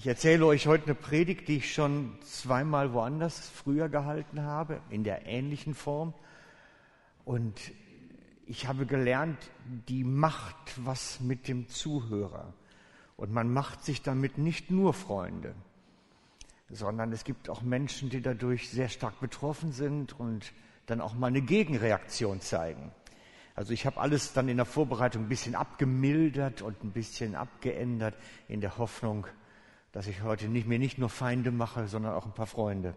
Ich erzähle euch heute eine Predigt, die ich schon zweimal woanders früher gehalten habe, in der ähnlichen Form. Und ich habe gelernt, die macht was mit dem Zuhörer. Und man macht sich damit nicht nur Freunde, sondern es gibt auch Menschen, die dadurch sehr stark betroffen sind und dann auch mal eine Gegenreaktion zeigen. Also ich habe alles dann in der Vorbereitung ein bisschen abgemildert und ein bisschen abgeändert in der Hoffnung, dass ich heute nicht, mir nicht nur Feinde mache, sondern auch ein paar Freunde.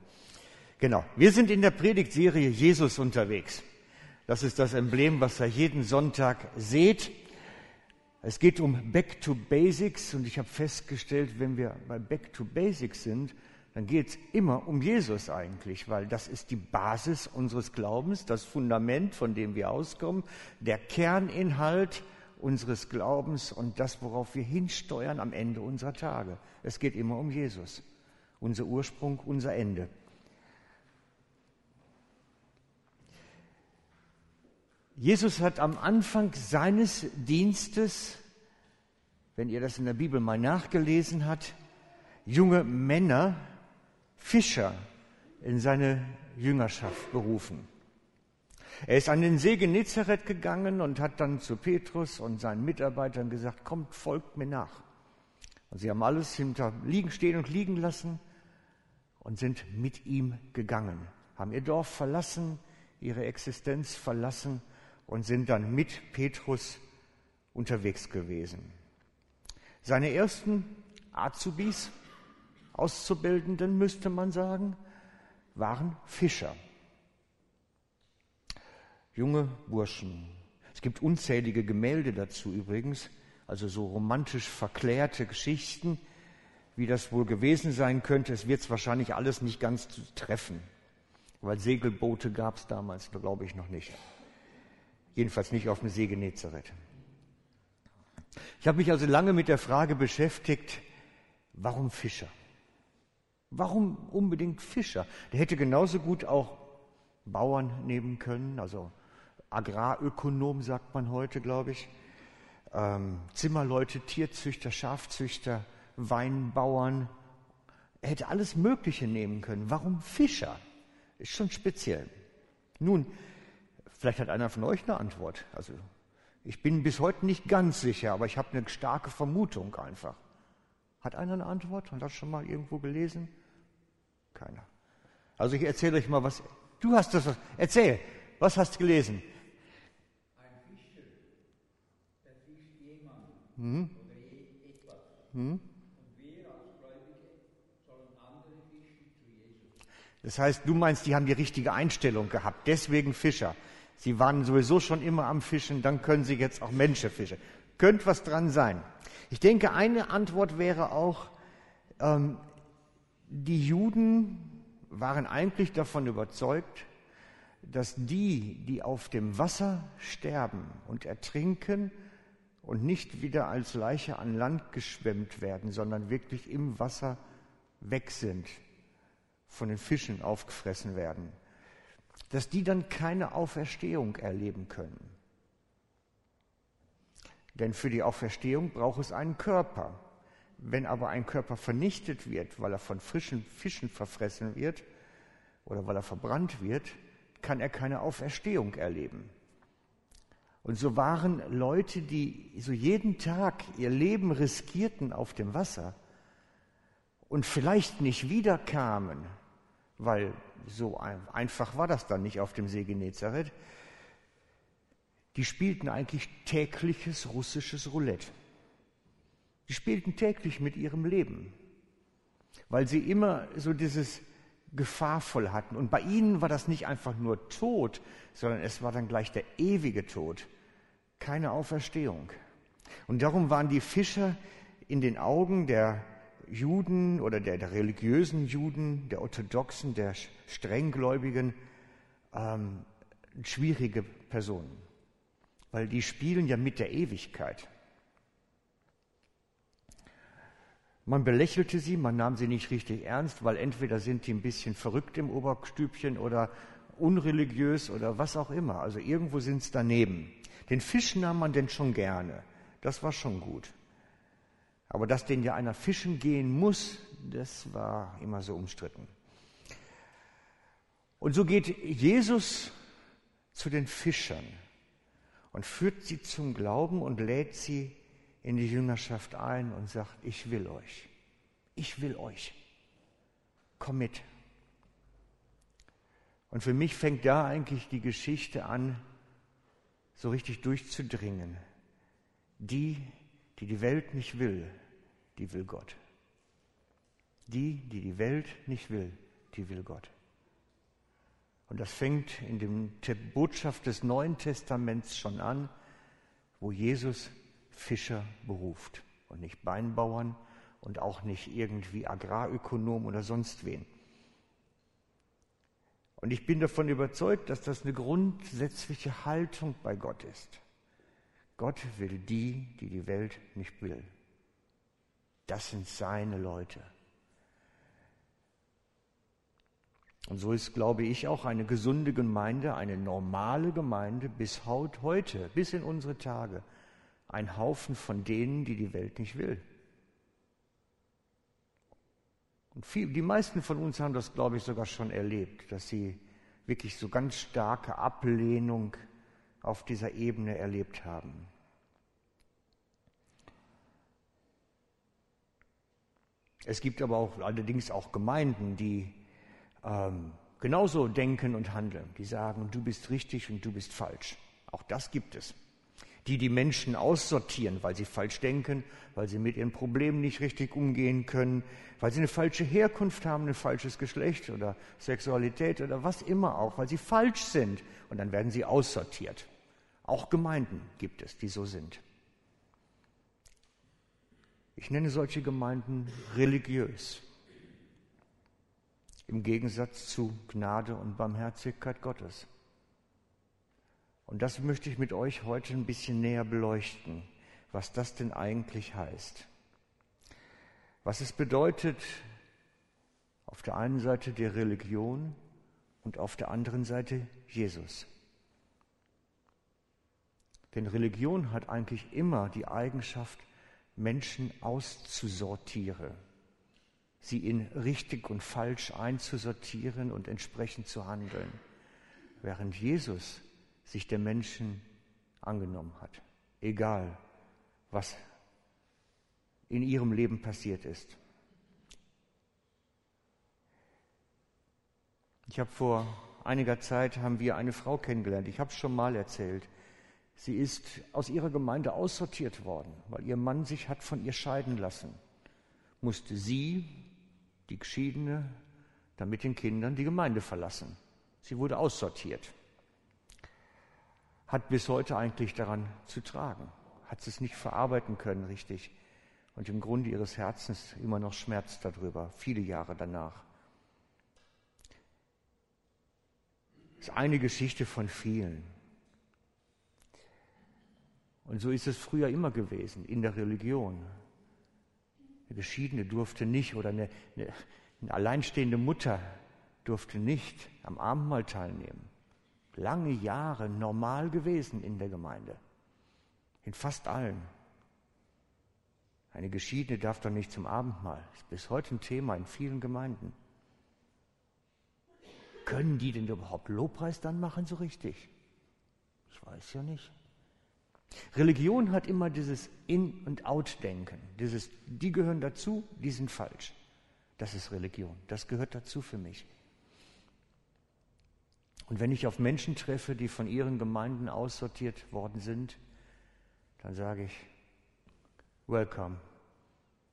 Genau. Wir sind in der Predigtserie Jesus unterwegs. Das ist das Emblem, was ihr jeden Sonntag seht. Es geht um Back to Basics und ich habe festgestellt, wenn wir bei Back to Basics sind, dann geht es immer um Jesus eigentlich, weil das ist die Basis unseres Glaubens, das Fundament, von dem wir auskommen, der Kerninhalt unseres Glaubens und das, worauf wir hinsteuern am Ende unserer Tage. Es geht immer um Jesus, unser Ursprung, unser Ende. Jesus hat am Anfang seines Dienstes, wenn ihr das in der Bibel mal nachgelesen habt, junge Männer, Fischer in seine Jüngerschaft berufen. Er ist an den See Genezareth gegangen und hat dann zu Petrus und seinen Mitarbeitern gesagt, kommt, folgt mir nach. Und sie haben alles hinter liegen, stehen und liegen lassen und sind mit ihm gegangen, haben ihr Dorf verlassen, ihre Existenz verlassen und sind dann mit Petrus unterwegs gewesen. Seine ersten Azubis, Auszubildenden müsste man sagen, waren Fischer junge Burschen. Es gibt unzählige Gemälde dazu übrigens, also so romantisch verklärte Geschichten, wie das wohl gewesen sein könnte. Es wird es wahrscheinlich alles nicht ganz treffen, weil Segelboote gab es damals, glaube ich, noch nicht. Jedenfalls nicht auf dem See Genezareth. Ich habe mich also lange mit der Frage beschäftigt, warum Fischer? Warum unbedingt Fischer? Der hätte genauso gut auch Bauern nehmen können, also Agrarökonom sagt man heute, glaube ich, ähm, Zimmerleute, Tierzüchter, Schafzüchter, Weinbauern. Er hätte alles Mögliche nehmen können. Warum Fischer? Ist schon speziell. Nun, vielleicht hat einer von euch eine Antwort. Also ich bin bis heute nicht ganz sicher, aber ich habe eine starke Vermutung einfach. Hat einer eine Antwort? Hat das schon mal irgendwo gelesen? Keiner. Also ich erzähle euch mal was. Du hast das. Erzähl. Was hast du gelesen? Hm? Hm? Das heißt, du meinst, die haben die richtige Einstellung gehabt, deswegen Fischer. Sie waren sowieso schon immer am Fischen, dann können sie jetzt auch Menschen fischen. Könnte was dran sein. Ich denke, eine Antwort wäre auch, ähm, die Juden waren eigentlich davon überzeugt, dass die, die auf dem Wasser sterben und ertrinken, und nicht wieder als Leiche an Land geschwemmt werden, sondern wirklich im Wasser weg sind, von den Fischen aufgefressen werden, dass die dann keine Auferstehung erleben können. Denn für die Auferstehung braucht es einen Körper. Wenn aber ein Körper vernichtet wird, weil er von frischen Fischen verfressen wird oder weil er verbrannt wird, kann er keine Auferstehung erleben. Und so waren Leute, die so jeden Tag ihr Leben riskierten auf dem Wasser und vielleicht nicht wiederkamen, weil so einfach war das dann nicht auf dem See Genezareth, die spielten eigentlich tägliches russisches Roulette. Die spielten täglich mit ihrem Leben, weil sie immer so dieses gefahrvoll hatten. Und bei ihnen war das nicht einfach nur Tod, sondern es war dann gleich der ewige Tod, keine Auferstehung. Und darum waren die Fischer in den Augen der Juden oder der, der religiösen Juden, der Orthodoxen, der Strenggläubigen ähm, schwierige Personen, weil die spielen ja mit der Ewigkeit. Man belächelte sie, man nahm sie nicht richtig ernst, weil entweder sind die ein bisschen verrückt im Oberstübchen oder unreligiös oder was auch immer. Also irgendwo sind es daneben. Den Fisch nahm man denn schon gerne. Das war schon gut. Aber dass denn ja einer fischen gehen muss, das war immer so umstritten. Und so geht Jesus zu den Fischern und führt sie zum Glauben und lädt sie in die Jüngerschaft ein und sagt, ich will euch, ich will euch, komm mit. Und für mich fängt da eigentlich die Geschichte an, so richtig durchzudringen. Die, die die Welt nicht will, die will Gott. Die, die die Welt nicht will, die will Gott. Und das fängt in der Botschaft des Neuen Testaments schon an, wo Jesus Fischer beruft und nicht Beinbauern und auch nicht irgendwie Agrarökonom oder sonst wen. Und ich bin davon überzeugt, dass das eine grundsätzliche Haltung bei Gott ist. Gott will die, die die Welt nicht will. Das sind seine Leute. Und so ist, glaube ich, auch eine gesunde Gemeinde, eine normale Gemeinde bis heute, bis in unsere Tage, ein Haufen von denen, die die Welt nicht will. Und viel, die meisten von uns haben das, glaube ich, sogar schon erlebt, dass sie wirklich so ganz starke Ablehnung auf dieser Ebene erlebt haben. Es gibt aber auch allerdings auch Gemeinden, die ähm, genauso denken und handeln. Die sagen, du bist richtig und du bist falsch. Auch das gibt es die die Menschen aussortieren, weil sie falsch denken, weil sie mit ihren Problemen nicht richtig umgehen können, weil sie eine falsche Herkunft haben, ein falsches Geschlecht oder Sexualität oder was immer auch, weil sie falsch sind und dann werden sie aussortiert. Auch Gemeinden gibt es, die so sind. Ich nenne solche Gemeinden religiös. Im Gegensatz zu Gnade und Barmherzigkeit Gottes. Und das möchte ich mit euch heute ein bisschen näher beleuchten, was das denn eigentlich heißt. Was es bedeutet, auf der einen Seite der Religion und auf der anderen Seite Jesus. Denn Religion hat eigentlich immer die Eigenschaft, Menschen auszusortieren, sie in richtig und falsch einzusortieren und entsprechend zu handeln. Während Jesus sich der Menschen angenommen hat, egal was in ihrem Leben passiert ist. Ich habe vor einiger Zeit haben wir eine Frau kennengelernt. Ich habe es schon mal erzählt. Sie ist aus ihrer Gemeinde aussortiert worden, weil ihr Mann sich hat von ihr scheiden lassen. Musste sie, die Geschiedene, dann mit den Kindern die Gemeinde verlassen. Sie wurde aussortiert hat bis heute eigentlich daran zu tragen, hat es nicht verarbeiten können richtig und im Grunde ihres Herzens immer noch schmerzt darüber, viele Jahre danach. Das ist eine Geschichte von vielen. Und so ist es früher immer gewesen in der Religion. Eine Geschiedene durfte nicht oder eine, eine, eine alleinstehende Mutter durfte nicht am Abendmahl teilnehmen lange Jahre normal gewesen in der Gemeinde. In fast allen. Eine Geschiedene darf doch nicht zum Abendmahl. Ist bis heute ein Thema in vielen Gemeinden. Können die denn überhaupt Lobpreis dann machen so richtig? Ich weiß ja nicht. Religion hat immer dieses In- und Out-Denken. Dieses, die gehören dazu, die sind falsch. Das ist Religion. Das gehört dazu für mich. Und wenn ich auf Menschen treffe, die von ihren Gemeinden aussortiert worden sind, dann sage ich, welcome.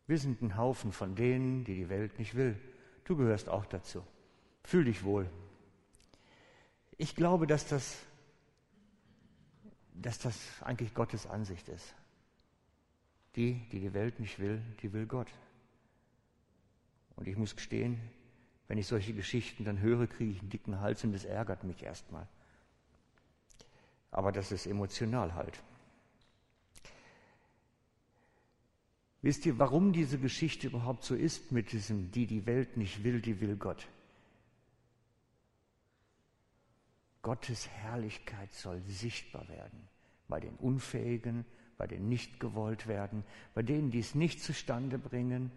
Wir sind ein Haufen von denen, die die Welt nicht will. Du gehörst auch dazu. Fühl dich wohl. Ich glaube, dass das, dass das eigentlich Gottes Ansicht ist. Die, die die Welt nicht will, die will Gott. Und ich muss gestehen, wenn ich solche Geschichten dann höre, kriege ich einen dicken Hals und das ärgert mich erstmal. Aber das ist emotional halt. Wisst ihr, warum diese Geschichte überhaupt so ist mit diesem, die die Welt nicht will, die will Gott? Gottes Herrlichkeit soll sichtbar werden bei den Unfähigen, bei den nicht gewollt werden, bei denen, die es nicht zustande bringen,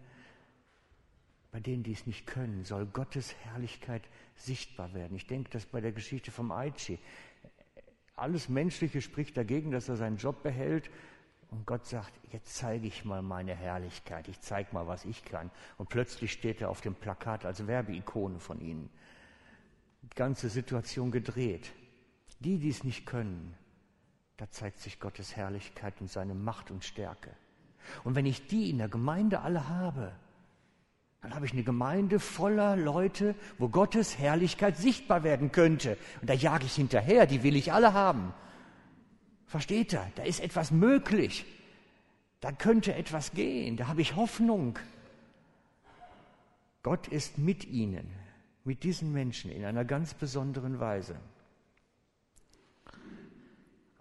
bei denen, die es nicht können, soll Gottes Herrlichkeit sichtbar werden. Ich denke, dass bei der Geschichte vom Aichi alles Menschliche spricht dagegen, dass er seinen Job behält. Und Gott sagt, jetzt zeige ich mal meine Herrlichkeit, ich zeige mal, was ich kann. Und plötzlich steht er auf dem Plakat als Werbeikone von ihnen. Die ganze Situation gedreht. Die, die es nicht können, da zeigt sich Gottes Herrlichkeit und seine Macht und Stärke. Und wenn ich die in der Gemeinde alle habe, dann habe ich eine Gemeinde voller Leute, wo Gottes Herrlichkeit sichtbar werden könnte. Und da jage ich hinterher, die will ich alle haben. Versteht er? Da ist etwas möglich. Da könnte etwas gehen. Da habe ich Hoffnung. Gott ist mit ihnen, mit diesen Menschen in einer ganz besonderen Weise.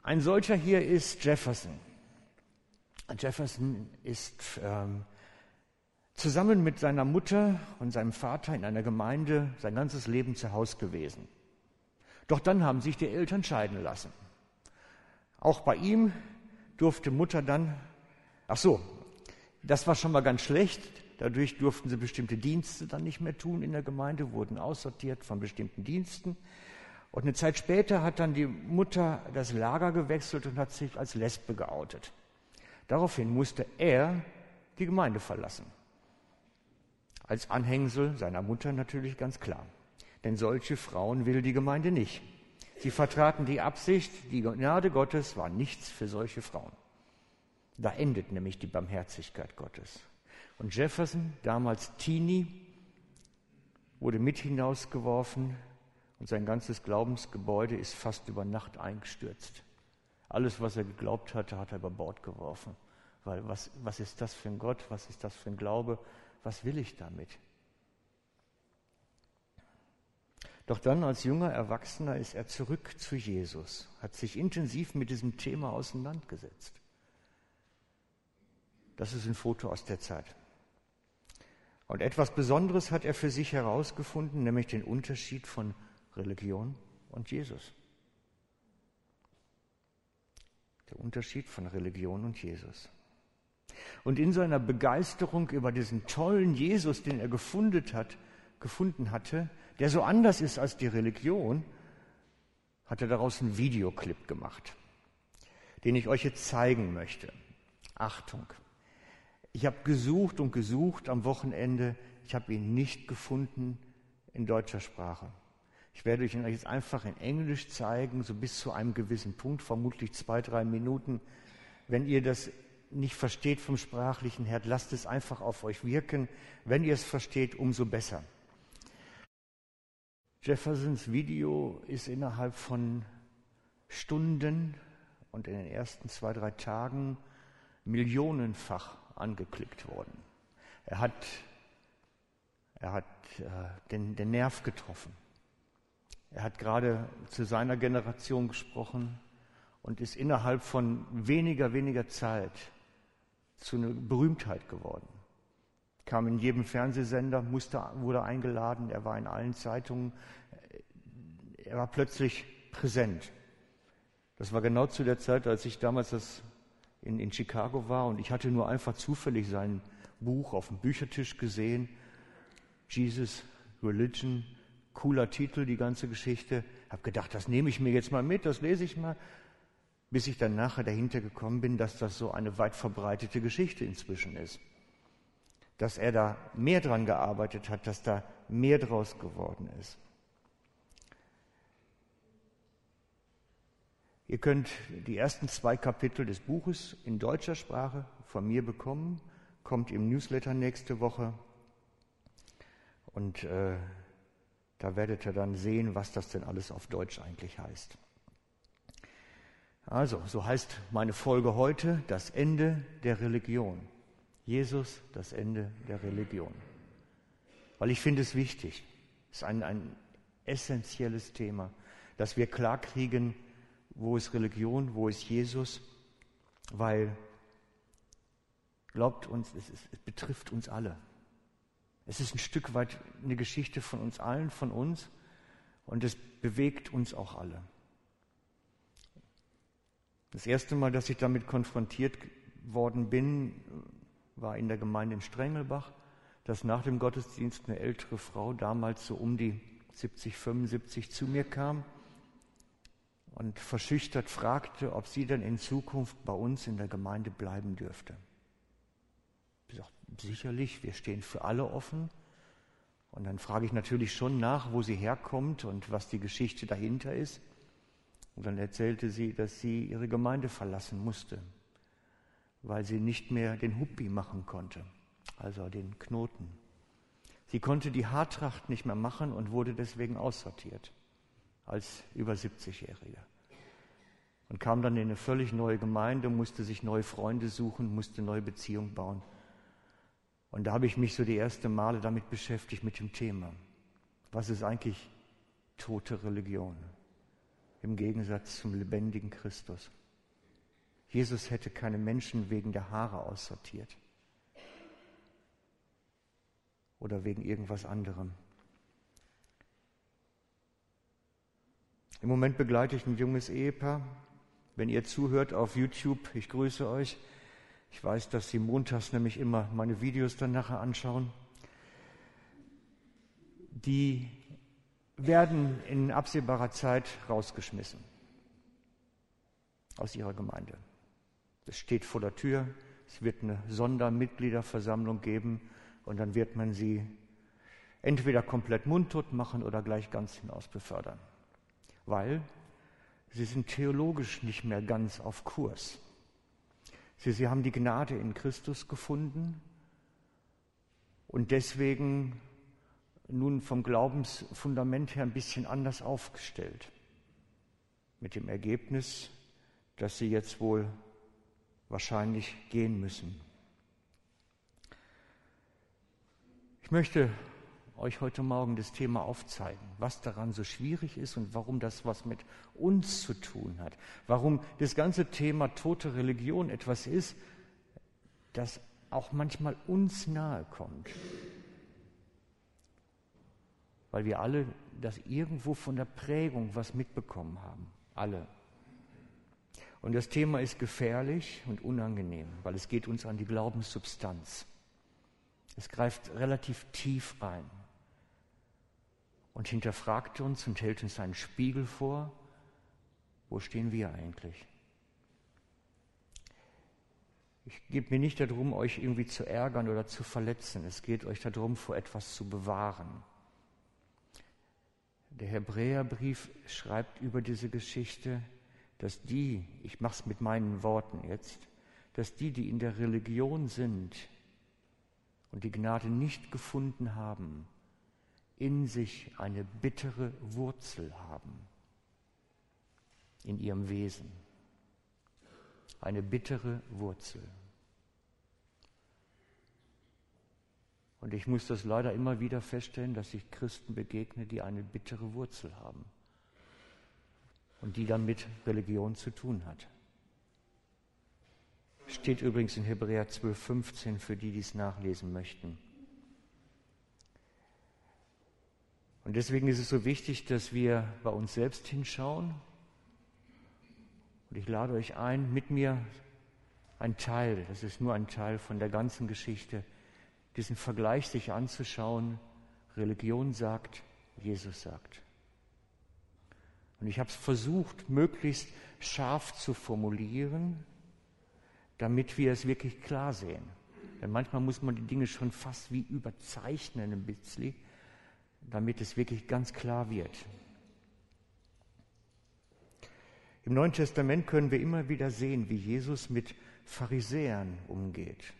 Ein solcher hier ist Jefferson. Jefferson ist ähm, zusammen mit seiner Mutter und seinem Vater in einer Gemeinde sein ganzes Leben zu Hause gewesen. Doch dann haben sich die Eltern scheiden lassen. Auch bei ihm durfte Mutter dann, ach so, das war schon mal ganz schlecht. Dadurch durften sie bestimmte Dienste dann nicht mehr tun in der Gemeinde, wurden aussortiert von bestimmten Diensten. Und eine Zeit später hat dann die Mutter das Lager gewechselt und hat sich als Lesbe geoutet. Daraufhin musste er die Gemeinde verlassen. Als Anhängsel seiner Mutter natürlich ganz klar. Denn solche Frauen will die Gemeinde nicht. Sie vertraten die Absicht, die Gnade Gottes war nichts für solche Frauen. Da endet nämlich die Barmherzigkeit Gottes. Und Jefferson, damals Teenie, wurde mit hinausgeworfen und sein ganzes Glaubensgebäude ist fast über Nacht eingestürzt. Alles, was er geglaubt hatte, hat er über Bord geworfen. Weil was, was ist das für ein Gott? Was ist das für ein Glaube? Was will ich damit? Doch dann als junger Erwachsener ist er zurück zu Jesus, hat sich intensiv mit diesem Thema auseinandergesetzt. Das ist ein Foto aus der Zeit. Und etwas Besonderes hat er für sich herausgefunden, nämlich den Unterschied von Religion und Jesus. Der Unterschied von Religion und Jesus. Und in seiner Begeisterung über diesen tollen Jesus, den er gefunden, hat, gefunden hatte, der so anders ist als die Religion, hat er daraus einen Videoclip gemacht, den ich euch jetzt zeigen möchte. Achtung. Ich habe gesucht und gesucht am Wochenende, ich habe ihn nicht gefunden in deutscher Sprache. Ich werde euch jetzt einfach in Englisch zeigen, so bis zu einem gewissen Punkt, vermutlich zwei, drei Minuten. Wenn ihr das nicht versteht vom Sprachlichen her, lasst es einfach auf euch wirken. Wenn ihr es versteht, umso besser. Jeffersons Video ist innerhalb von Stunden und in den ersten zwei, drei Tagen millionenfach angeklickt worden. Er hat, er hat äh, den, den Nerv getroffen. Er hat gerade zu seiner Generation gesprochen und ist innerhalb von weniger, weniger Zeit zu einer Berühmtheit geworden. Kam in jedem Fernsehsender, musste, wurde eingeladen, er war in allen Zeitungen, er war plötzlich präsent. Das war genau zu der Zeit, als ich damals das in, in Chicago war und ich hatte nur einfach zufällig sein Buch auf dem Büchertisch gesehen, Jesus, Religion, cooler Titel, die ganze Geschichte. Habe gedacht, das nehme ich mir jetzt mal mit, das lese ich mal, bis ich dann nachher dahinter gekommen bin, dass das so eine weit verbreitete Geschichte inzwischen ist. Dass er da mehr dran gearbeitet hat, dass da mehr draus geworden ist. Ihr könnt die ersten zwei Kapitel des Buches in deutscher Sprache von mir bekommen, kommt im Newsletter nächste Woche. Und äh, da werdet ihr dann sehen, was das denn alles auf Deutsch eigentlich heißt. Also, so heißt meine Folge heute das Ende der Religion. Jesus, das Ende der Religion. Weil ich finde es wichtig, es ist ein, ein essentielles Thema, dass wir klarkriegen, wo ist Religion, wo ist Jesus, weil, glaubt uns, es, ist, es betrifft uns alle. Es ist ein Stück weit eine Geschichte von uns allen, von uns und es bewegt uns auch alle. Das erste Mal, dass ich damit konfrontiert worden bin, war in der Gemeinde in Strengelbach, dass nach dem Gottesdienst eine ältere Frau, damals so um die 70, 75, zu mir kam und verschüchtert fragte, ob sie denn in Zukunft bei uns in der Gemeinde bleiben dürfte. Ich sagte, sicherlich, wir stehen für alle offen. Und dann frage ich natürlich schon nach, wo sie herkommt und was die Geschichte dahinter ist. Und dann erzählte sie, dass sie ihre Gemeinde verlassen musste, weil sie nicht mehr den Huppi machen konnte, also den Knoten. Sie konnte die Haartracht nicht mehr machen und wurde deswegen aussortiert als über 70-Jährige. Und kam dann in eine völlig neue Gemeinde, musste sich neue Freunde suchen, musste neue Beziehungen bauen. Und da habe ich mich so die erste Male damit beschäftigt, mit dem Thema. Was ist eigentlich tote Religion? Im Gegensatz zum lebendigen Christus. Jesus hätte keine Menschen wegen der Haare aussortiert. Oder wegen irgendwas anderem. Im Moment begleite ich ein junges Ehepaar. Wenn ihr zuhört auf YouTube, ich grüße euch. Ich weiß, dass Sie montags nämlich immer meine Videos dann nachher anschauen. Die werden in absehbarer Zeit rausgeschmissen aus ihrer Gemeinde. Es steht vor der Tür, es wird eine Sondermitgliederversammlung geben und dann wird man sie entweder komplett mundtot machen oder gleich ganz hinaus befördern weil sie sind theologisch nicht mehr ganz auf Kurs. Sie, sie haben die Gnade in Christus gefunden und deswegen nun vom Glaubensfundament her ein bisschen anders aufgestellt. Mit dem Ergebnis, dass sie jetzt wohl wahrscheinlich gehen müssen. Ich möchte euch heute Morgen das Thema aufzeigen, was daran so schwierig ist und warum das was mit uns zu tun hat. Warum das ganze Thema tote Religion etwas ist, das auch manchmal uns nahe kommt. Weil wir alle das irgendwo von der Prägung was mitbekommen haben. Alle. Und das Thema ist gefährlich und unangenehm, weil es geht uns an die Glaubenssubstanz. Es greift relativ tief rein und hinterfragt uns und hält uns einen Spiegel vor. Wo stehen wir eigentlich? Ich gebe mir nicht darum, euch irgendwie zu ärgern oder zu verletzen. Es geht euch darum, vor etwas zu bewahren. Der Hebräerbrief schreibt über diese Geschichte, dass die, ich mache es mit meinen Worten jetzt, dass die, die in der Religion sind und die Gnade nicht gefunden haben, in sich eine bittere Wurzel haben, in ihrem Wesen. Eine bittere Wurzel. Und ich muss das leider immer wieder feststellen, dass ich Christen begegne, die eine bittere Wurzel haben und die dann mit Religion zu tun hat. Steht übrigens in Hebräer 12,15 für die, die es nachlesen möchten. Und deswegen ist es so wichtig, dass wir bei uns selbst hinschauen. Und ich lade euch ein, mit mir ein Teil, das ist nur ein Teil von der ganzen Geschichte, diesen Vergleich sich anzuschauen. Religion sagt, Jesus sagt. Und ich habe es versucht, möglichst scharf zu formulieren, damit wir es wirklich klar sehen. Denn manchmal muss man die Dinge schon fast wie überzeichnen ein bisschen, damit es wirklich ganz klar wird. Im Neuen Testament können wir immer wieder sehen, wie Jesus mit Pharisäern umgeht.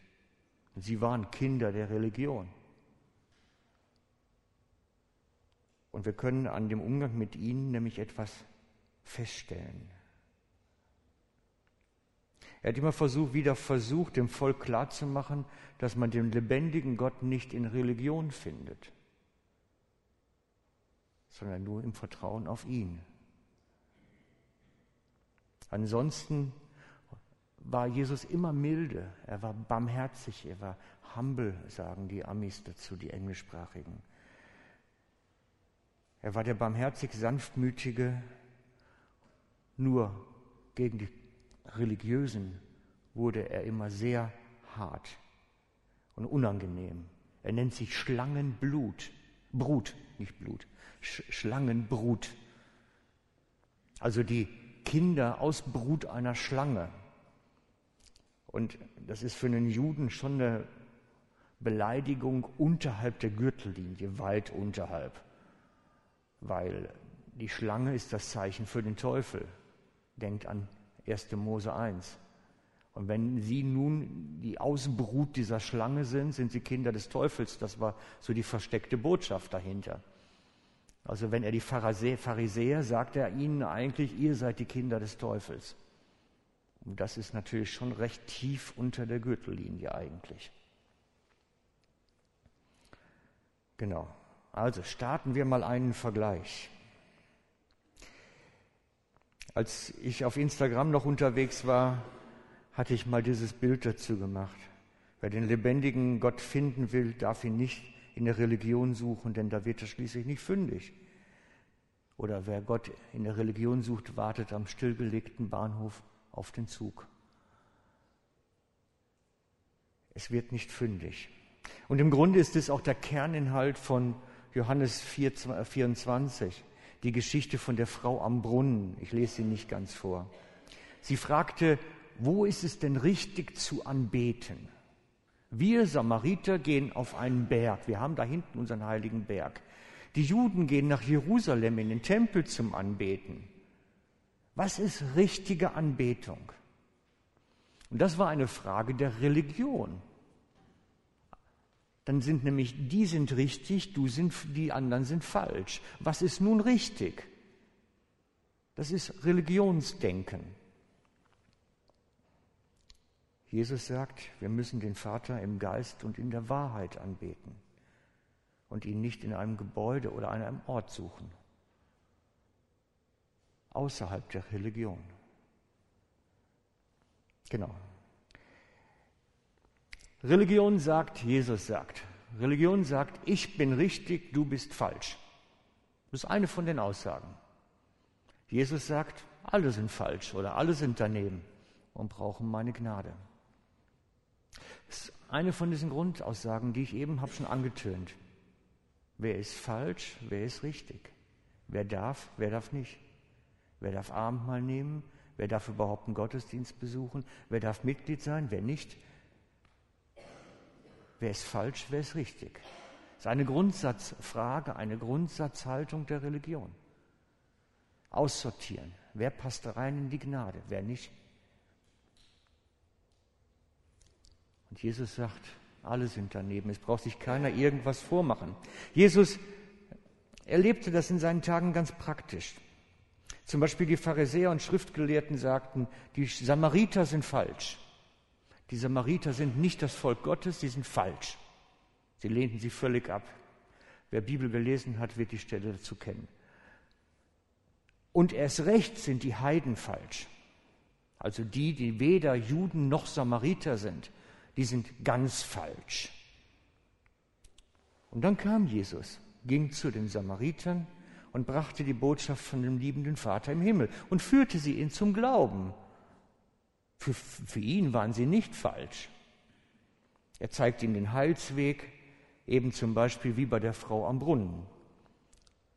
Sie waren Kinder der Religion. Und wir können an dem Umgang mit ihnen nämlich etwas feststellen. Er hat immer versucht, wieder versucht, dem Volk klarzumachen, dass man den lebendigen Gott nicht in Religion findet sondern nur im Vertrauen auf ihn. Ansonsten war Jesus immer milde, er war barmherzig, er war humble, sagen die Amis dazu, die englischsprachigen. Er war der barmherzig sanftmütige, nur gegen die Religiösen wurde er immer sehr hart und unangenehm. Er nennt sich Schlangenblut. Brut, nicht Blut. Sch Schlangenbrut. Also die Kinder aus Brut einer Schlange. Und das ist für einen Juden schon eine Beleidigung unterhalb der Gürtellinie, weit unterhalb. Weil die Schlange ist das Zeichen für den Teufel. Denkt an 1. Mose 1. Und wenn sie nun die Ausbrut dieser Schlange sind, sind sie Kinder des Teufels. Das war so die versteckte Botschaft dahinter. Also wenn er die Pharisäer, sagt er ihnen eigentlich, ihr seid die Kinder des Teufels. Und das ist natürlich schon recht tief unter der Gürtellinie eigentlich. Genau. Also starten wir mal einen Vergleich. Als ich auf Instagram noch unterwegs war, hatte ich mal dieses Bild dazu gemacht. Wer den lebendigen Gott finden will, darf ihn nicht in der Religion suchen, denn da wird er schließlich nicht fündig. Oder wer Gott in der Religion sucht, wartet am stillgelegten Bahnhof auf den Zug. Es wird nicht fündig. Und im Grunde ist es auch der Kerninhalt von Johannes 4, 24, die Geschichte von der Frau am Brunnen. Ich lese sie nicht ganz vor. Sie fragte, wo ist es denn richtig zu anbeten? Wir Samariter gehen auf einen Berg. Wir haben da hinten unseren heiligen Berg. Die Juden gehen nach Jerusalem in den Tempel zum Anbeten. Was ist richtige Anbetung? Und das war eine Frage der Religion. Dann sind nämlich die sind richtig, du sind, die anderen sind falsch. Was ist nun richtig? Das ist Religionsdenken. Jesus sagt, wir müssen den Vater im Geist und in der Wahrheit anbeten und ihn nicht in einem Gebäude oder an einem Ort suchen, außerhalb der Religion. Genau. Religion sagt, Jesus sagt. Religion sagt, ich bin richtig, du bist falsch. Das ist eine von den Aussagen. Jesus sagt, alle sind falsch oder alle sind daneben und brauchen meine Gnade. Das ist eine von diesen Grundaussagen, die ich eben habe schon angetönt. Wer ist falsch, wer ist richtig? Wer darf, wer darf nicht? Wer darf Abendmahl nehmen? Wer darf überhaupt einen Gottesdienst besuchen? Wer darf Mitglied sein, wer nicht? Wer ist falsch, wer ist richtig? Das ist eine Grundsatzfrage, eine Grundsatzhaltung der Religion. Aussortieren. Wer passt rein in die Gnade, wer nicht? Und Jesus sagt, alle sind daneben. Es braucht sich keiner irgendwas vormachen. Jesus erlebte das in seinen Tagen ganz praktisch. Zum Beispiel die Pharisäer und Schriftgelehrten sagten, die Samariter sind falsch. Die Samariter sind nicht das Volk Gottes, sie sind falsch. Sie lehnten sie völlig ab. Wer Bibel gelesen hat, wird die Stelle dazu kennen. Und erst recht sind die Heiden falsch. Also die, die weder Juden noch Samariter sind die sind ganz falsch. Und dann kam Jesus, ging zu den Samaritern und brachte die Botschaft von dem liebenden Vater im Himmel und führte sie ihn zum Glauben. Für, für ihn waren sie nicht falsch. Er zeigte ihnen den Heilsweg, eben zum Beispiel wie bei der Frau am Brunnen.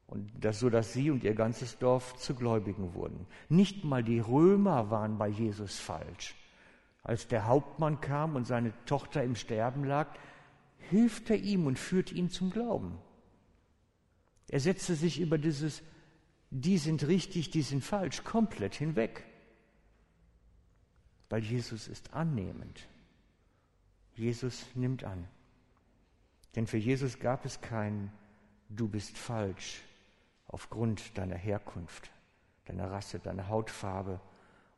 Und das, so dass sie und ihr ganzes Dorf zu Gläubigen wurden. Nicht mal die Römer waren bei Jesus falsch. Als der Hauptmann kam und seine Tochter im Sterben lag, hilft er ihm und führt ihn zum Glauben. Er setzte sich über dieses, die sind richtig, die sind falsch, komplett hinweg. Weil Jesus ist annehmend. Jesus nimmt an. Denn für Jesus gab es kein Du bist falsch aufgrund deiner Herkunft, deiner Rasse, deiner Hautfarbe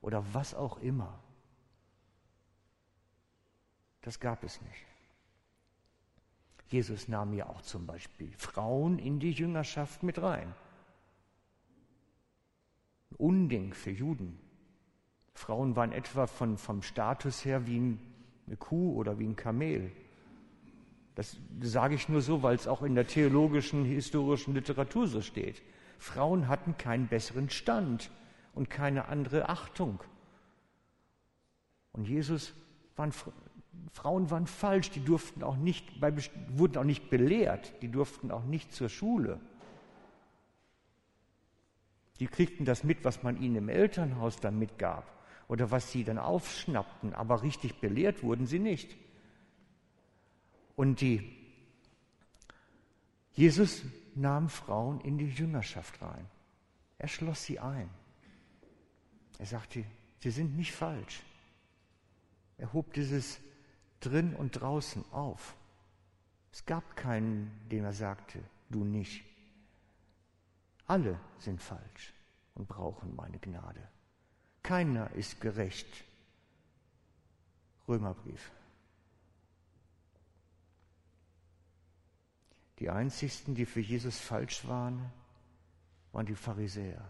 oder was auch immer. Das gab es nicht. Jesus nahm ja auch zum Beispiel Frauen in die Jüngerschaft mit rein. Ein Unding für Juden. Frauen waren etwa von, vom Status her wie eine Kuh oder wie ein Kamel. Das sage ich nur so, weil es auch in der theologischen, historischen Literatur so steht. Frauen hatten keinen besseren Stand und keine andere Achtung. Und Jesus waren, Frauen waren falsch, die durften auch nicht, wurden auch nicht belehrt, die durften auch nicht zur Schule. Die kriegten das mit, was man ihnen im Elternhaus dann mitgab oder was sie dann aufschnappten, aber richtig belehrt wurden sie nicht. Und die Jesus nahm Frauen in die Jüngerschaft rein. Er schloss sie ein. Er sagte, sie sind nicht falsch. Er hob dieses drin und draußen auf. Es gab keinen, dem er sagte, du nicht. Alle sind falsch und brauchen meine Gnade. Keiner ist gerecht. Römerbrief. Die einzigsten, die für Jesus falsch waren, waren die Pharisäer.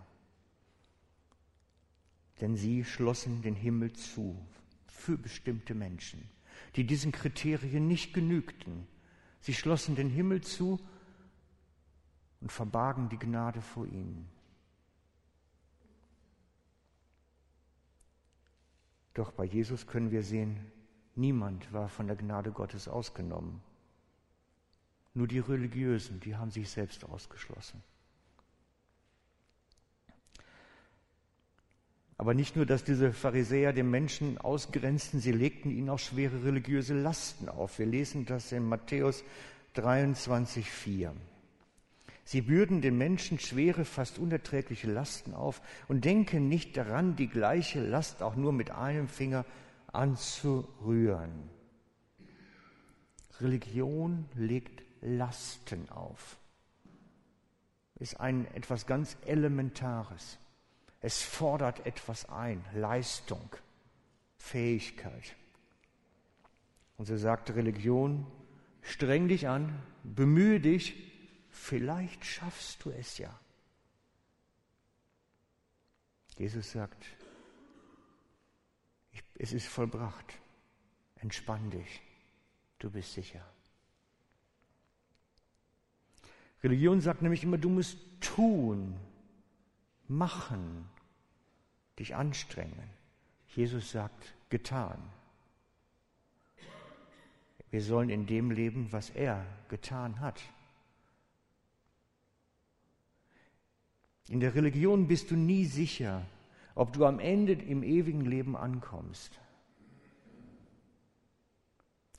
Denn sie schlossen den Himmel zu für bestimmte Menschen, die diesen Kriterien nicht genügten. Sie schlossen den Himmel zu und verbargen die Gnade vor ihnen. Doch bei Jesus können wir sehen, niemand war von der Gnade Gottes ausgenommen. Nur die Religiösen, die haben sich selbst ausgeschlossen. Aber nicht nur, dass diese Pharisäer den Menschen ausgrenzten, sie legten ihnen auch schwere religiöse Lasten auf. Wir lesen das in Matthäus 23, 4. Sie bürden den Menschen schwere, fast unerträgliche Lasten auf und denken nicht daran, die gleiche Last auch nur mit einem Finger anzurühren. Religion legt Lasten auf. Ist ein etwas ganz Elementares. Es fordert etwas ein, Leistung, Fähigkeit. Und so sagt Religion, streng dich an, bemühe dich, Vielleicht schaffst du es ja. Jesus sagt, es ist vollbracht. Entspann dich. Du bist sicher. Religion sagt nämlich immer, du musst tun, machen, dich anstrengen. Jesus sagt, getan. Wir sollen in dem leben, was er getan hat. In der Religion bist du nie sicher, ob du am Ende im ewigen Leben ankommst.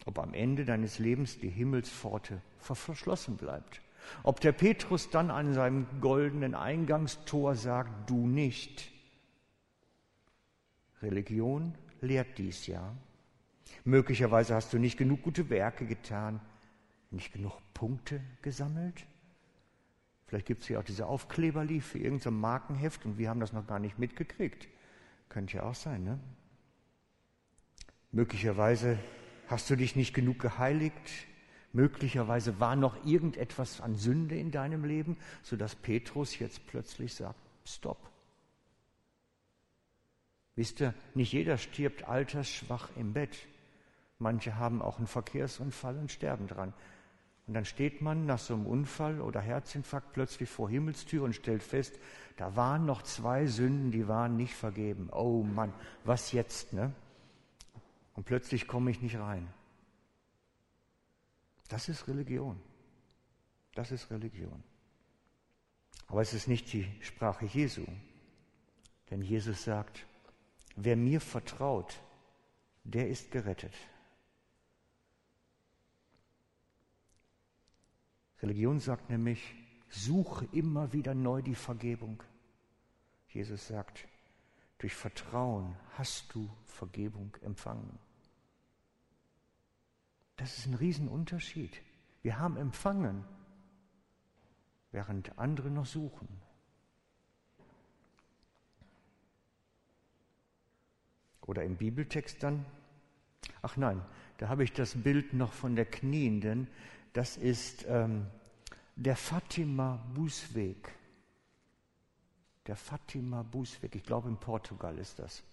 Ob am Ende deines Lebens die Himmelspforte verschlossen bleibt. Ob der Petrus dann an seinem goldenen Eingangstor sagt, du nicht. Religion lehrt dies ja. Möglicherweise hast du nicht genug gute Werke getan, nicht genug Punkte gesammelt. Vielleicht gibt es hier auch diese Aufkleberli für irgendein Markenheft und wir haben das noch gar nicht mitgekriegt. Könnte ja auch sein, ne? Möglicherweise hast du dich nicht genug geheiligt. Möglicherweise war noch irgendetwas an Sünde in deinem Leben, sodass Petrus jetzt plötzlich sagt, stopp. Wisst ihr, nicht jeder stirbt altersschwach im Bett. Manche haben auch einen Verkehrsunfall und sterben dran. Und dann steht man nach so einem Unfall oder Herzinfarkt plötzlich vor Himmelstür und stellt fest, da waren noch zwei Sünden, die waren nicht vergeben. Oh Mann, was jetzt, ne? Und plötzlich komme ich nicht rein. Das ist Religion. Das ist Religion. Aber es ist nicht die Sprache Jesu. Denn Jesus sagt, wer mir vertraut, der ist gerettet. Religion sagt nämlich, suche immer wieder neu die Vergebung. Jesus sagt, durch Vertrauen hast du Vergebung empfangen. Das ist ein Riesenunterschied. Wir haben empfangen, während andere noch suchen. Oder im Bibeltext dann, ach nein, da habe ich das Bild noch von der Knienden, das ist ähm, der Fatima-Bußweg. Der Fatima-Bußweg, ich glaube in Portugal ist das.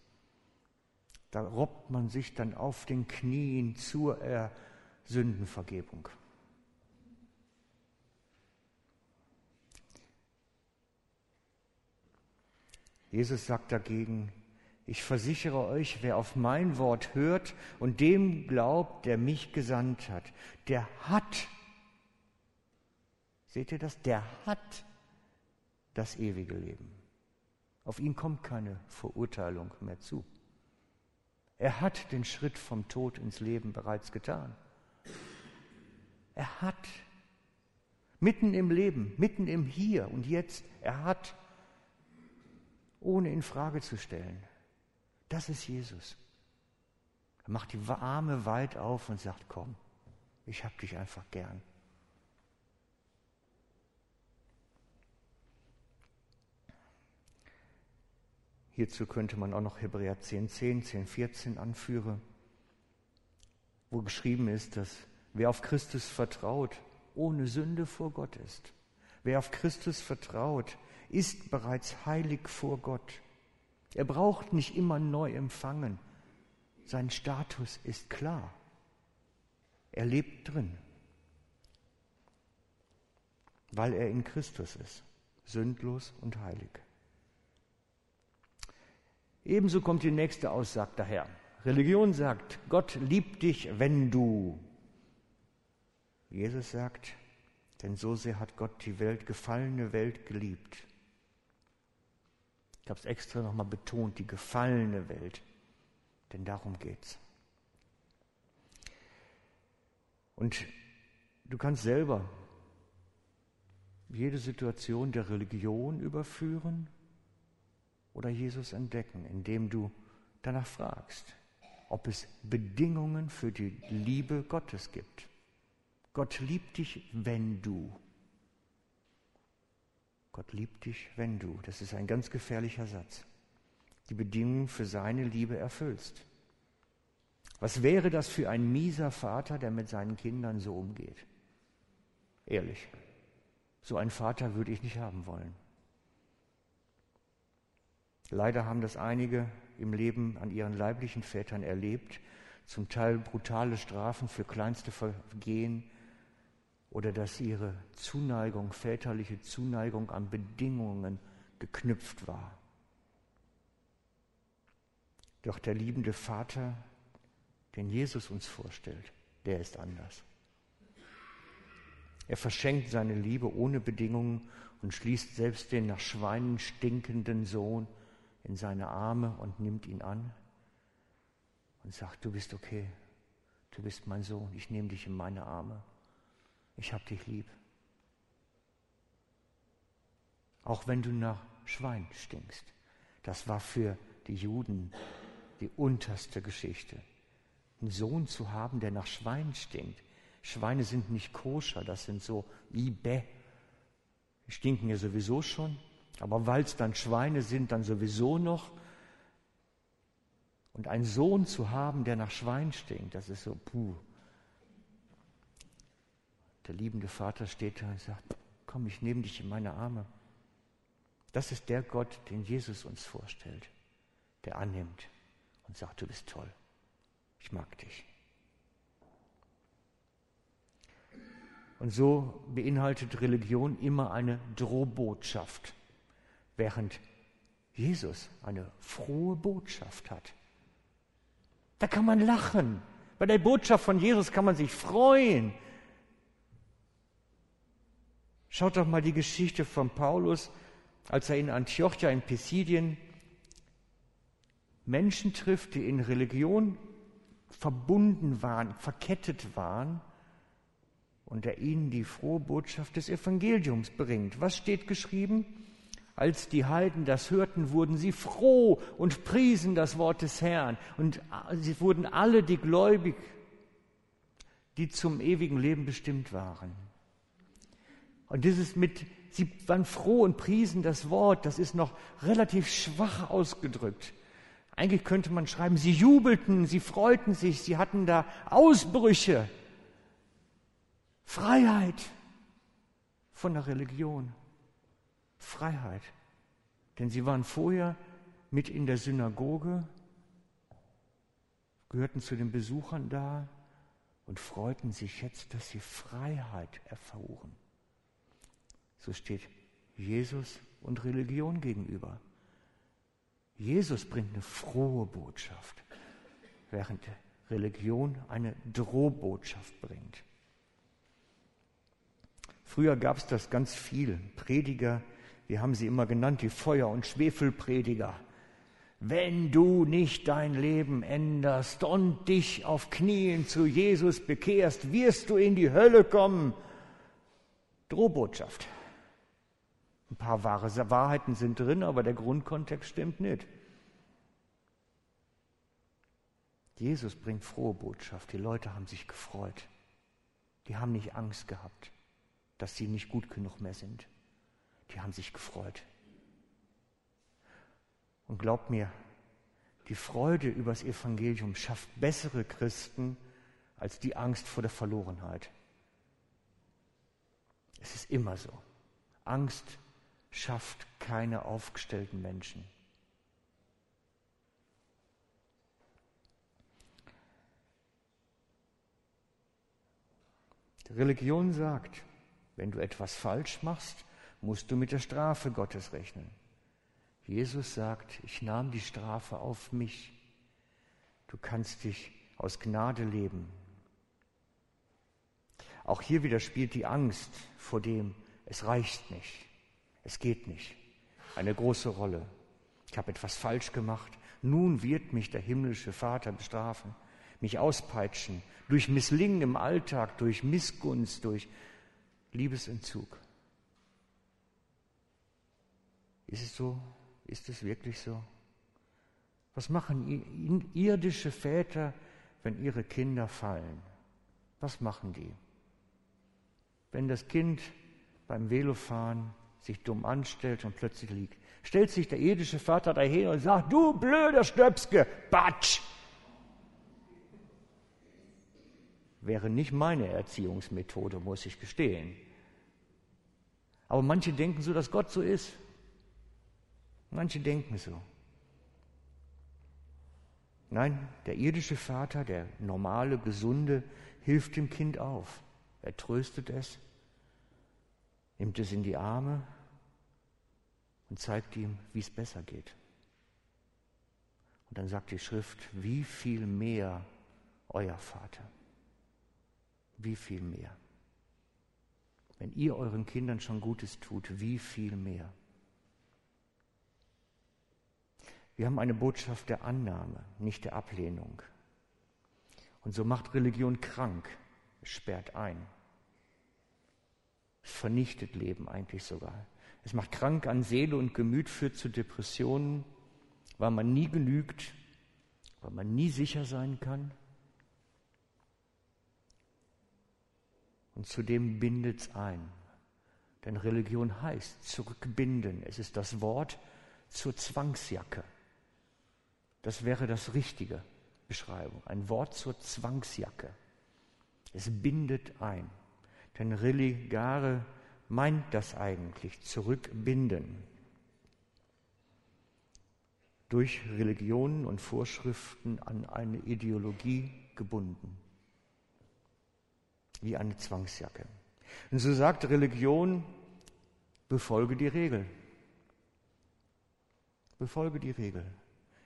Da robbt man sich dann auf den Knien zur äh, Sündenvergebung. Jesus sagt dagegen, Ich versichere euch, wer auf mein Wort hört und dem glaubt, der mich gesandt hat, der hat, seht ihr das, der hat das ewige Leben. Auf ihn kommt keine Verurteilung mehr zu. Er hat den Schritt vom Tod ins Leben bereits getan. Er hat mitten im Leben, mitten im Hier und Jetzt, er hat, ohne in Frage zu stellen, das ist Jesus. Er macht die Arme weit auf und sagt, komm, ich hab dich einfach gern. Hierzu könnte man auch noch Hebräer 10, 10, 10, 14 anführen, wo geschrieben ist, dass wer auf Christus vertraut, ohne Sünde vor Gott ist. Wer auf Christus vertraut, ist bereits heilig vor Gott. Er braucht nicht immer neu empfangen. Sein Status ist klar. Er lebt drin, weil er in Christus ist, sündlos und heilig. Ebenso kommt die nächste Aussage daher. Religion sagt, Gott liebt dich, wenn du. Jesus sagt, denn so sehr hat Gott die Welt, gefallene Welt geliebt. Ich habe es extra nochmal betont, die gefallene Welt, denn darum geht's. Und du kannst selber jede Situation der Religion überführen oder Jesus entdecken, indem du danach fragst, ob es Bedingungen für die Liebe Gottes gibt. Gott liebt dich, wenn du. Gott liebt dich, wenn du. Das ist ein ganz gefährlicher Satz. Die Bedingungen für seine Liebe erfüllst. Was wäre das für ein mieser Vater, der mit seinen Kindern so umgeht? Ehrlich, so einen Vater würde ich nicht haben wollen. Leider haben das einige im Leben an ihren leiblichen Vätern erlebt, zum Teil brutale Strafen für kleinste Vergehen oder dass ihre Zuneigung, väterliche Zuneigung an Bedingungen geknüpft war. Doch der liebende Vater, den Jesus uns vorstellt, der ist anders. Er verschenkt seine Liebe ohne Bedingungen und schließt selbst den nach Schweinen stinkenden Sohn in seine Arme und nimmt ihn an und sagt, du bist okay, du bist mein Sohn, ich nehme dich in meine Arme, ich hab dich lieb. Auch wenn du nach Schwein stinkst. Das war für die Juden die unterste Geschichte. Einen Sohn zu haben, der nach Schwein stinkt. Schweine sind nicht koscher, das sind so Bäh. Die stinken ja sowieso schon. Aber weil es dann Schweine sind, dann sowieso noch. Und einen Sohn zu haben, der nach Schwein stinkt, das ist so, puh. Der liebende Vater steht da und sagt, komm, ich nehme dich in meine Arme. Das ist der Gott, den Jesus uns vorstellt, der annimmt und sagt, du bist toll, ich mag dich. Und so beinhaltet Religion immer eine Drohbotschaft während Jesus eine frohe Botschaft hat. Da kann man lachen. Bei der Botschaft von Jesus kann man sich freuen. Schaut doch mal die Geschichte von Paulus, als er in Antiochia in Pisidien Menschen trifft, die in Religion verbunden waren, verkettet waren und er ihnen die frohe Botschaft des Evangeliums bringt. Was steht geschrieben? Als die Heiden das hörten, wurden sie froh und priesen das Wort des Herrn. Und sie wurden alle die gläubig, die zum ewigen Leben bestimmt waren. Und dieses mit, sie waren froh und priesen das Wort, das ist noch relativ schwach ausgedrückt. Eigentlich könnte man schreiben, sie jubelten, sie freuten sich, sie hatten da Ausbrüche. Freiheit von der Religion. Freiheit. Denn sie waren vorher mit in der Synagoge, gehörten zu den Besuchern da und freuten sich jetzt, dass sie Freiheit erfuhren. So steht Jesus und Religion gegenüber. Jesus bringt eine frohe Botschaft, während Religion eine Drohbotschaft bringt. Früher gab es das ganz viel. Prediger, wir haben sie immer genannt, die Feuer- und Schwefelprediger. Wenn du nicht dein Leben änderst und dich auf Knien zu Jesus bekehrst, wirst du in die Hölle kommen. Drohbotschaft. Ein paar wahre Wahrheiten sind drin, aber der Grundkontext stimmt nicht. Jesus bringt frohe Botschaft. Die Leute haben sich gefreut. Die haben nicht Angst gehabt, dass sie nicht gut genug mehr sind. Die haben sich gefreut. Und glaubt mir, die Freude über das Evangelium schafft bessere Christen als die Angst vor der Verlorenheit. Es ist immer so. Angst schafft keine aufgestellten Menschen. Die Religion sagt, wenn du etwas falsch machst, musst du mit der Strafe Gottes rechnen. Jesus sagt, ich nahm die Strafe auf mich. Du kannst dich aus Gnade leben. Auch hier wieder spielt die Angst vor dem, es reicht nicht, es geht nicht, eine große Rolle. Ich habe etwas falsch gemacht, nun wird mich der himmlische Vater bestrafen, mich auspeitschen, durch Misslingen im Alltag, durch Missgunst, durch Liebesentzug. Ist es so? Ist es wirklich so? Was machen irdische Väter, wenn ihre Kinder fallen? Was machen die? Wenn das Kind beim Velofahren sich dumm anstellt und plötzlich liegt, stellt sich der irdische Vater dahin und sagt, du blöder Stöpske, Batsch! Wäre nicht meine Erziehungsmethode, muss ich gestehen. Aber manche denken so, dass Gott so ist. Manche denken so. Nein, der irdische Vater, der normale, gesunde, hilft dem Kind auf. Er tröstet es, nimmt es in die Arme und zeigt ihm, wie es besser geht. Und dann sagt die Schrift, wie viel mehr euer Vater. Wie viel mehr. Wenn ihr euren Kindern schon Gutes tut, wie viel mehr. Wir haben eine Botschaft der Annahme, nicht der Ablehnung. Und so macht Religion krank, sperrt ein. Vernichtet Leben eigentlich sogar. Es macht krank an Seele und Gemüt, führt zu Depressionen, weil man nie genügt, weil man nie sicher sein kann. Und zudem bindet es ein. Denn Religion heißt zurückbinden. Es ist das Wort zur Zwangsjacke. Das wäre das richtige Beschreibung. Ein Wort zur Zwangsjacke. Es bindet ein. Denn Religare meint das eigentlich, zurückbinden. Durch Religionen und Vorschriften an eine Ideologie gebunden. Wie eine Zwangsjacke. Und so sagt Religion, befolge die Regel. Befolge die Regel.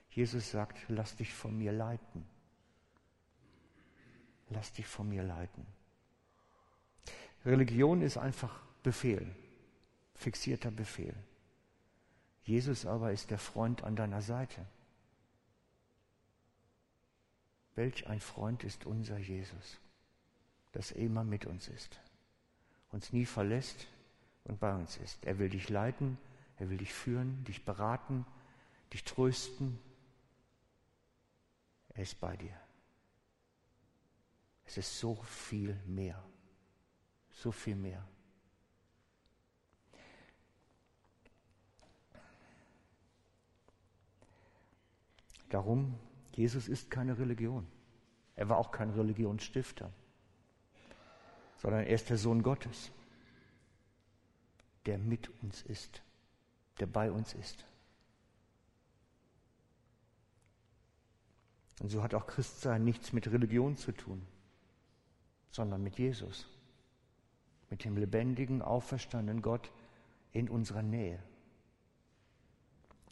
Jesus sagt, lass dich von mir leiten. Lass dich von mir leiten. Religion ist einfach Befehl, fixierter Befehl. Jesus aber ist der Freund an deiner Seite. Welch ein Freund ist unser Jesus, dass er immer mit uns ist, uns nie verlässt und bei uns ist. Er will dich leiten, er will dich führen, dich beraten, dich trösten, er ist bei dir. Es ist so viel mehr. So viel mehr. Darum, Jesus ist keine Religion. Er war auch kein Religionsstifter, sondern er ist der Sohn Gottes, der mit uns ist, der bei uns ist. Und so hat auch Christsein nichts mit Religion zu tun, sondern mit Jesus, mit dem lebendigen, auferstandenen Gott in unserer Nähe,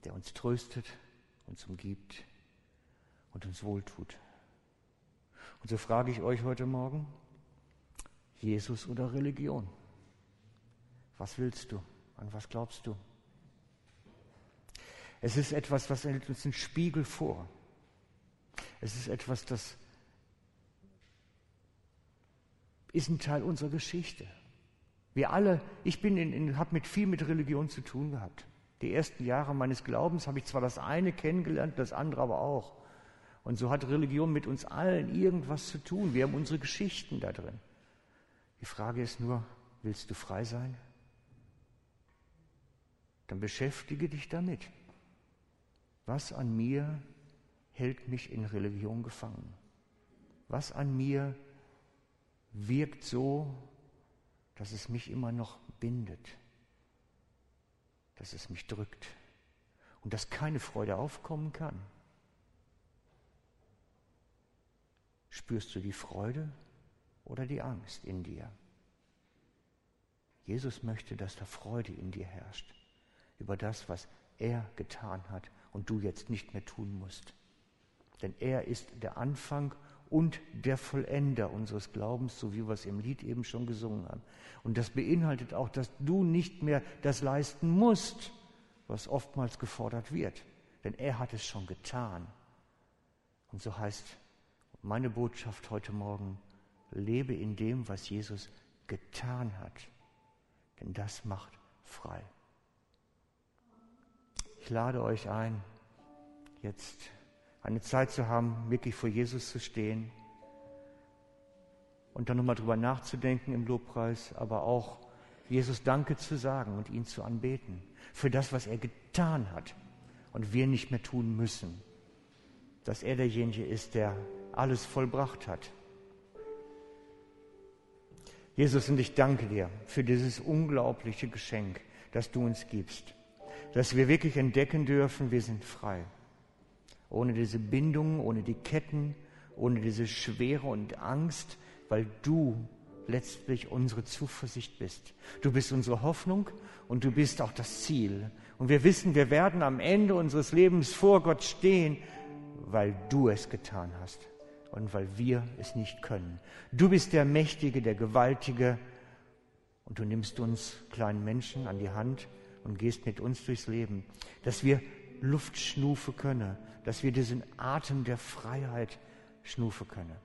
der uns tröstet, uns umgibt und uns wohltut. Und so frage ich euch heute Morgen, Jesus oder Religion? Was willst du? An was glaubst du? Es ist etwas, was hält uns einen Spiegel vor. Es ist etwas, das ist ein Teil unserer Geschichte. Wir alle, ich bin in, in habe mit viel mit Religion zu tun gehabt. Die ersten Jahre meines Glaubens habe ich zwar das eine kennengelernt, das andere aber auch. Und so hat Religion mit uns allen irgendwas zu tun. Wir haben unsere Geschichten da drin. Die Frage ist nur, willst du frei sein? Dann beschäftige dich damit. Was an mir hält mich in Religion gefangen? Was an mir wirkt so, dass es mich immer noch bindet, dass es mich drückt und dass keine Freude aufkommen kann? Spürst du die Freude oder die Angst in dir? Jesus möchte, dass da Freude in dir herrscht über das, was er getan hat und du jetzt nicht mehr tun musst. Denn er ist der Anfang und der Vollender unseres Glaubens, so wie wir es im Lied eben schon gesungen haben. Und das beinhaltet auch, dass du nicht mehr das leisten musst, was oftmals gefordert wird. Denn er hat es schon getan. Und so heißt meine Botschaft heute Morgen, lebe in dem, was Jesus getan hat. Denn das macht frei. Ich lade euch ein, jetzt eine Zeit zu haben, wirklich vor Jesus zu stehen und dann nochmal drüber nachzudenken im Lobpreis, aber auch Jesus Danke zu sagen und ihn zu anbeten für das, was er getan hat und wir nicht mehr tun müssen. Dass er derjenige ist, der alles vollbracht hat. Jesus, und ich danke dir für dieses unglaubliche Geschenk, das du uns gibst, dass wir wirklich entdecken dürfen, wir sind frei. Ohne diese Bindungen, ohne die Ketten, ohne diese Schwere und Angst, weil du letztlich unsere Zuversicht bist. Du bist unsere Hoffnung und du bist auch das Ziel. Und wir wissen, wir werden am Ende unseres Lebens vor Gott stehen, weil du es getan hast und weil wir es nicht können. Du bist der Mächtige, der Gewaltige und du nimmst uns kleinen Menschen an die Hand und gehst mit uns durchs Leben, dass wir Luft schnufe können, dass wir diesen Atem der Freiheit schnufe können.